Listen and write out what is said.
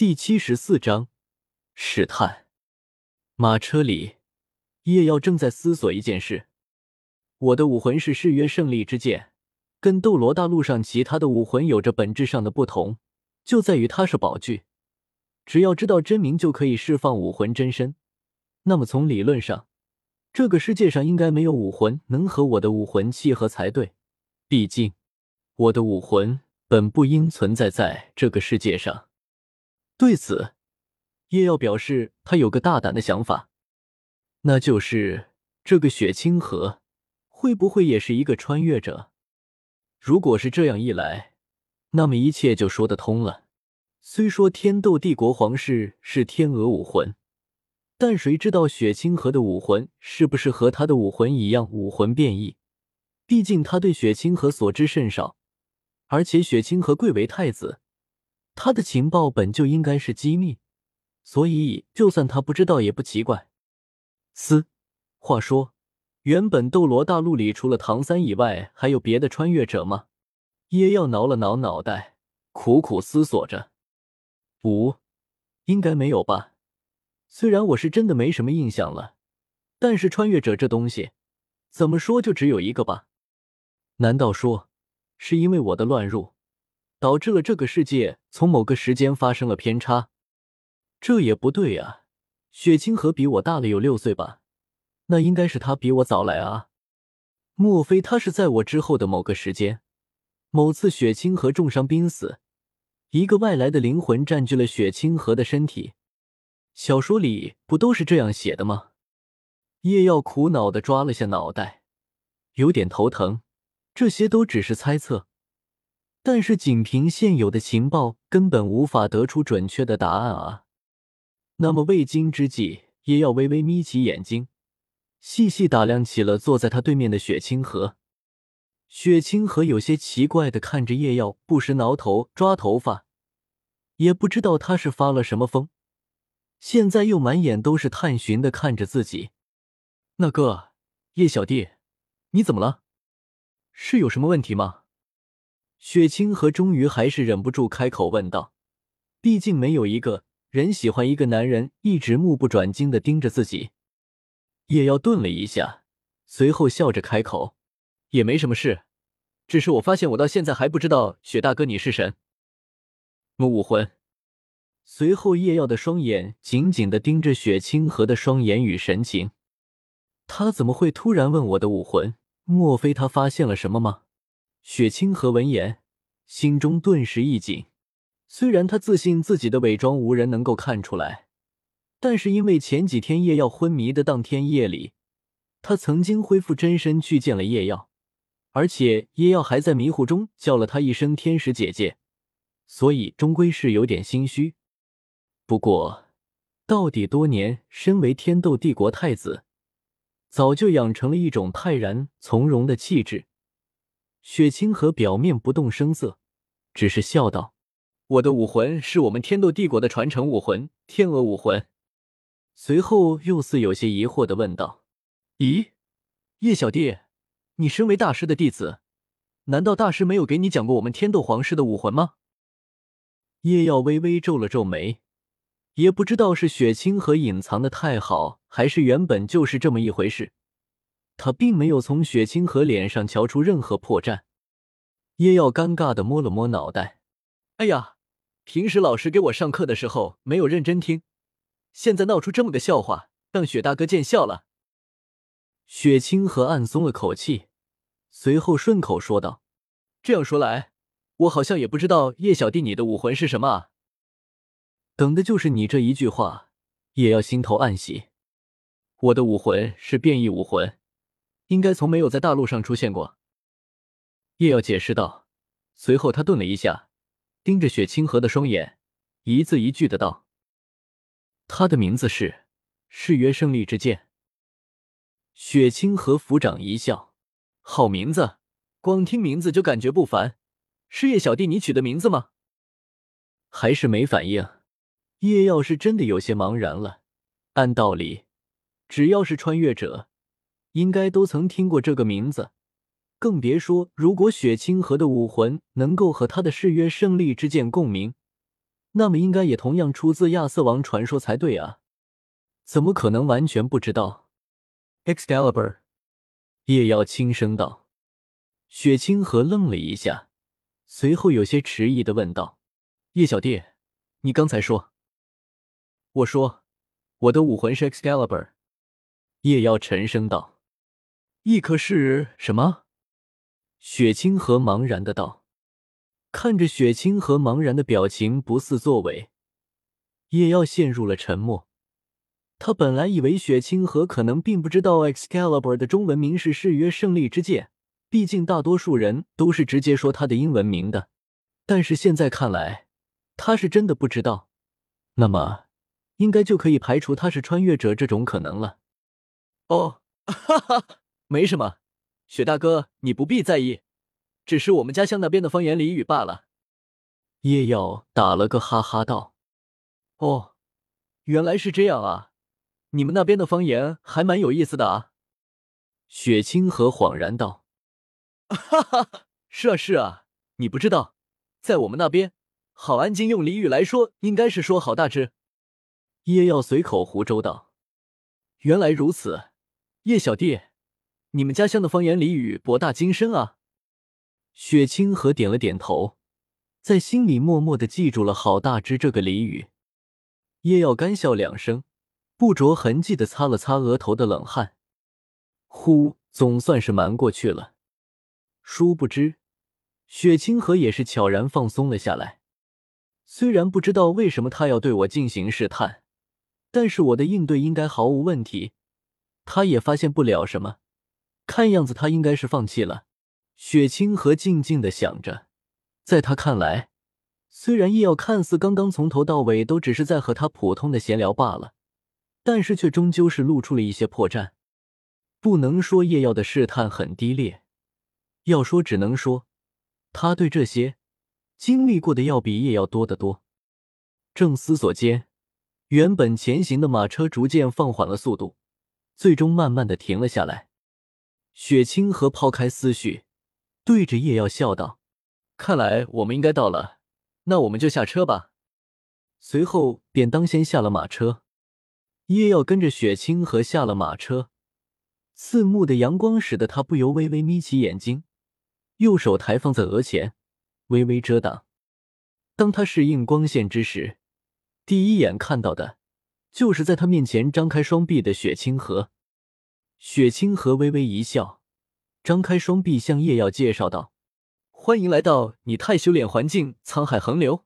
第七十四章试探。马车里，叶耀正在思索一件事：我的武魂是誓约胜利之剑，跟斗罗大陆上其他的武魂有着本质上的不同，就在于它是宝具。只要知道真名，就可以释放武魂真身。那么从理论上，这个世界上应该没有武魂能和我的武魂契合才对。毕竟，我的武魂本不应存在在这个世界上。对此，叶耀表示他有个大胆的想法，那就是这个雪清河会不会也是一个穿越者？如果是这样一来，那么一切就说得通了。虽说天斗帝国皇室是天鹅武魂，但谁知道雪清河的武魂是不是和他的武魂一样武魂变异？毕竟他对雪清河所知甚少，而且雪清河贵为太子。他的情报本就应该是机密，所以就算他不知道也不奇怪。嘶，话说，原本斗罗大陆里除了唐三以外，还有别的穿越者吗？叶耀挠了挠脑袋，苦苦思索着。五，应该没有吧？虽然我是真的没什么印象了，但是穿越者这东西，怎么说就只有一个吧？难道说是因为我的乱入？导致了这个世界从某个时间发生了偏差，这也不对啊！雪清河比我大了有六岁吧？那应该是他比我早来啊！莫非他是在我之后的某个时间，某次雪清河重伤濒死，一个外来的灵魂占据了雪清河的身体？小说里不都是这样写的吗？叶耀苦恼的抓了下脑袋，有点头疼。这些都只是猜测。但是，仅凭现有的情报，根本无法得出准确的答案啊！那么，未经之计，也要微微眯起眼睛，细细打量起了坐在他对面的雪清河。雪清河有些奇怪的看着叶耀，不时挠头、抓头发，也不知道他是发了什么疯，现在又满眼都是探寻的看着自己。那个叶小弟，你怎么了？是有什么问题吗？雪清河终于还是忍不住开口问道：“毕竟没有一个人喜欢一个男人一直目不转睛的盯着自己。”叶耀顿了一下，随后笑着开口：“也没什么事，只是我发现我到现在还不知道雪大哥你是神木武魂。”随后，叶耀的双眼紧紧的盯着雪清河的双眼与神情。他怎么会突然问我的武魂？莫非他发现了什么吗？雪清河闻言，心中顿时一紧。虽然他自信自己的伪装无人能够看出来，但是因为前几天叶耀昏迷的当天夜里，他曾经恢复真身去见了叶耀，而且叶耀还在迷糊中叫了他一声“天使姐姐”，所以终归是有点心虚。不过，到底多年身为天斗帝国太子，早就养成了一种泰然从容的气质。雪清河表面不动声色，只是笑道：“我的武魂是我们天斗帝国的传承武魂——天鹅武魂。”随后又似有些疑惑的问道：“咦，叶小弟，你身为大师的弟子，难道大师没有给你讲过我们天斗皇室的武魂吗？”叶耀微微皱了皱眉，也不知道是雪清河隐藏的太好，还是原本就是这么一回事。他并没有从雪清河脸上瞧出任何破绽，叶耀尴尬的摸了摸脑袋，哎呀，平时老师给我上课的时候没有认真听，现在闹出这么个笑话，让雪大哥见笑了。雪清河暗松了口气，随后顺口说道：“这样说来，我好像也不知道叶小弟你的武魂是什么啊。”等的就是你这一句话，叶耀心头暗喜，我的武魂是变异武魂。应该从没有在大陆上出现过。叶耀解释道，随后他顿了一下，盯着雪清河的双眼，一字一句的道：“他的名字是誓约胜利之剑。”雪清河抚掌一笑：“好名字，光听名字就感觉不凡。是叶小弟你取的名字吗？”还是没反应。叶耀是真的有些茫然了。按道理，只要是穿越者。应该都曾听过这个名字，更别说如果雪清河的武魂能够和他的誓约胜利之剑共鸣，那么应该也同样出自亚瑟王传说才对啊，怎么可能完全不知道？Excalibur，叶耀轻声道。雪清河愣了一下，随后有些迟疑的问道：“叶小弟，你刚才说？”我说：“我的武魂是 Excalibur。”叶耀沉声道：“亦可是什么？”雪清河茫然的道。看着雪清河茫然的表情，不似作为，叶耀陷入了沉默。他本来以为雪清河可能并不知道 Excalibur 的中文名是誓约胜利之剑，毕竟大多数人都是直接说他的英文名的。但是现在看来，他是真的不知道。那么，应该就可以排除他是穿越者这种可能了。哦，哈哈，没什么，雪大哥，你不必在意。只是我们家乡那边的方言俚语罢了。叶耀打了个哈哈道：“哦，原来是这样啊，你们那边的方言还蛮有意思的啊。”雪清河恍然道：“哈哈，是啊是啊，你不知道，在我们那边，好安静用俚语来说，应该是说好大只。”叶耀随口胡诌道：“原来如此，叶小弟，你们家乡的方言俚语博大精深啊。”雪清河点了点头，在心里默默的记住了“好大只”这个俚语。叶耀干笑两声，不着痕迹的擦了擦额头的冷汗，呼，总算是瞒过去了。殊不知，雪清河也是悄然放松了下来。虽然不知道为什么他要对我进行试探，但是我的应对应该毫无问题，他也发现不了什么。看样子他应该是放弃了。雪清河静静的想着，在他看来，虽然叶耀看似刚刚从头到尾都只是在和他普通的闲聊罢了，但是却终究是露出了一些破绽。不能说叶耀的试探很低劣，要说只能说，他对这些经历过的要比叶耀多得多。正思索间，原本前行的马车逐渐放缓了速度，最终慢慢的停了下来。雪清河抛开思绪。对着叶耀笑道：“看来我们应该到了，那我们就下车吧。”随后便当先下了马车。叶耀跟着雪清河下了马车，刺目的阳光使得他不由微微眯起眼睛，右手抬放在额前，微微遮挡。当他适应光线之时，第一眼看到的就是在他面前张开双臂的雪清河。雪清河微微一笑。张开双臂向叶耀介绍道：“欢迎来到你太修炼环境沧海横流。”